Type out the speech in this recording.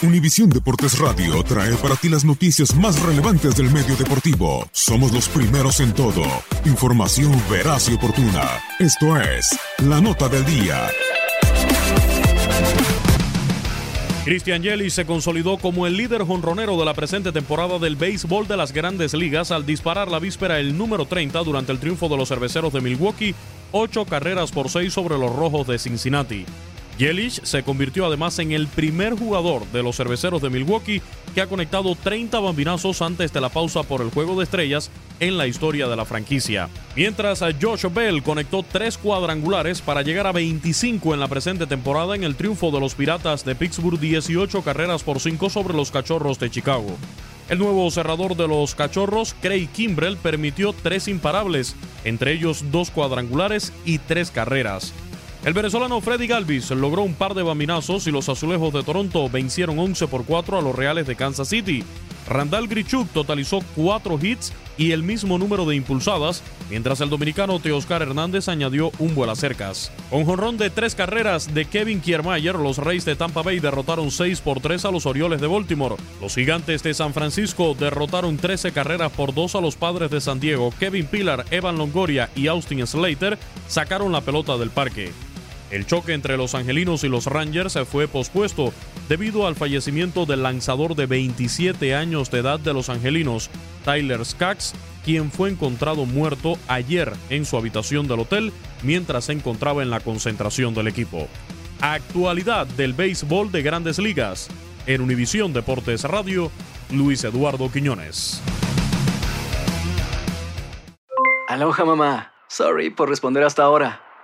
Univisión Deportes Radio trae para ti las noticias más relevantes del medio deportivo. Somos los primeros en todo. Información veraz y oportuna. Esto es La Nota del Día. Christian Yelich se consolidó como el líder jonronero de la presente temporada del béisbol de las grandes ligas al disparar la víspera el número 30 durante el triunfo de los cerveceros de Milwaukee, ocho carreras por seis sobre los rojos de Cincinnati. Yelich se convirtió además en el primer jugador de los cerveceros de Milwaukee que ha conectado 30 bambinazos antes de la pausa por el juego de estrellas en la historia de la franquicia. Mientras a Josh Bell conectó tres cuadrangulares para llegar a 25 en la presente temporada en el triunfo de los Piratas de Pittsburgh 18 carreras por 5 sobre los Cachorros de Chicago. El nuevo cerrador de los Cachorros, Craig Kimbrell, permitió tres imparables, entre ellos dos cuadrangulares y tres carreras. El venezolano Freddy Galvis logró un par de bambinazos y los azulejos de Toronto vencieron 11 por 4 a los Reales de Kansas City. Randall Grichuk totalizó cuatro hits y el mismo número de impulsadas, mientras el dominicano Teoscar Hernández añadió un vuelo cercas. Con jonrón de tres carreras de Kevin Kiermaier, los Reyes de Tampa Bay derrotaron 6 por 3 a los Orioles de Baltimore. Los Gigantes de San Francisco derrotaron 13 carreras por 2 a los Padres de San Diego. Kevin Pillar, Evan Longoria y Austin Slater sacaron la pelota del parque. El choque entre los angelinos y los Rangers se fue pospuesto debido al fallecimiento del lanzador de 27 años de edad de los angelinos, Tyler Skaggs, quien fue encontrado muerto ayer en su habitación del hotel mientras se encontraba en la concentración del equipo. Actualidad del béisbol de grandes ligas. En Univisión Deportes Radio, Luis Eduardo Quiñones. Aloha mamá. Sorry por responder hasta ahora.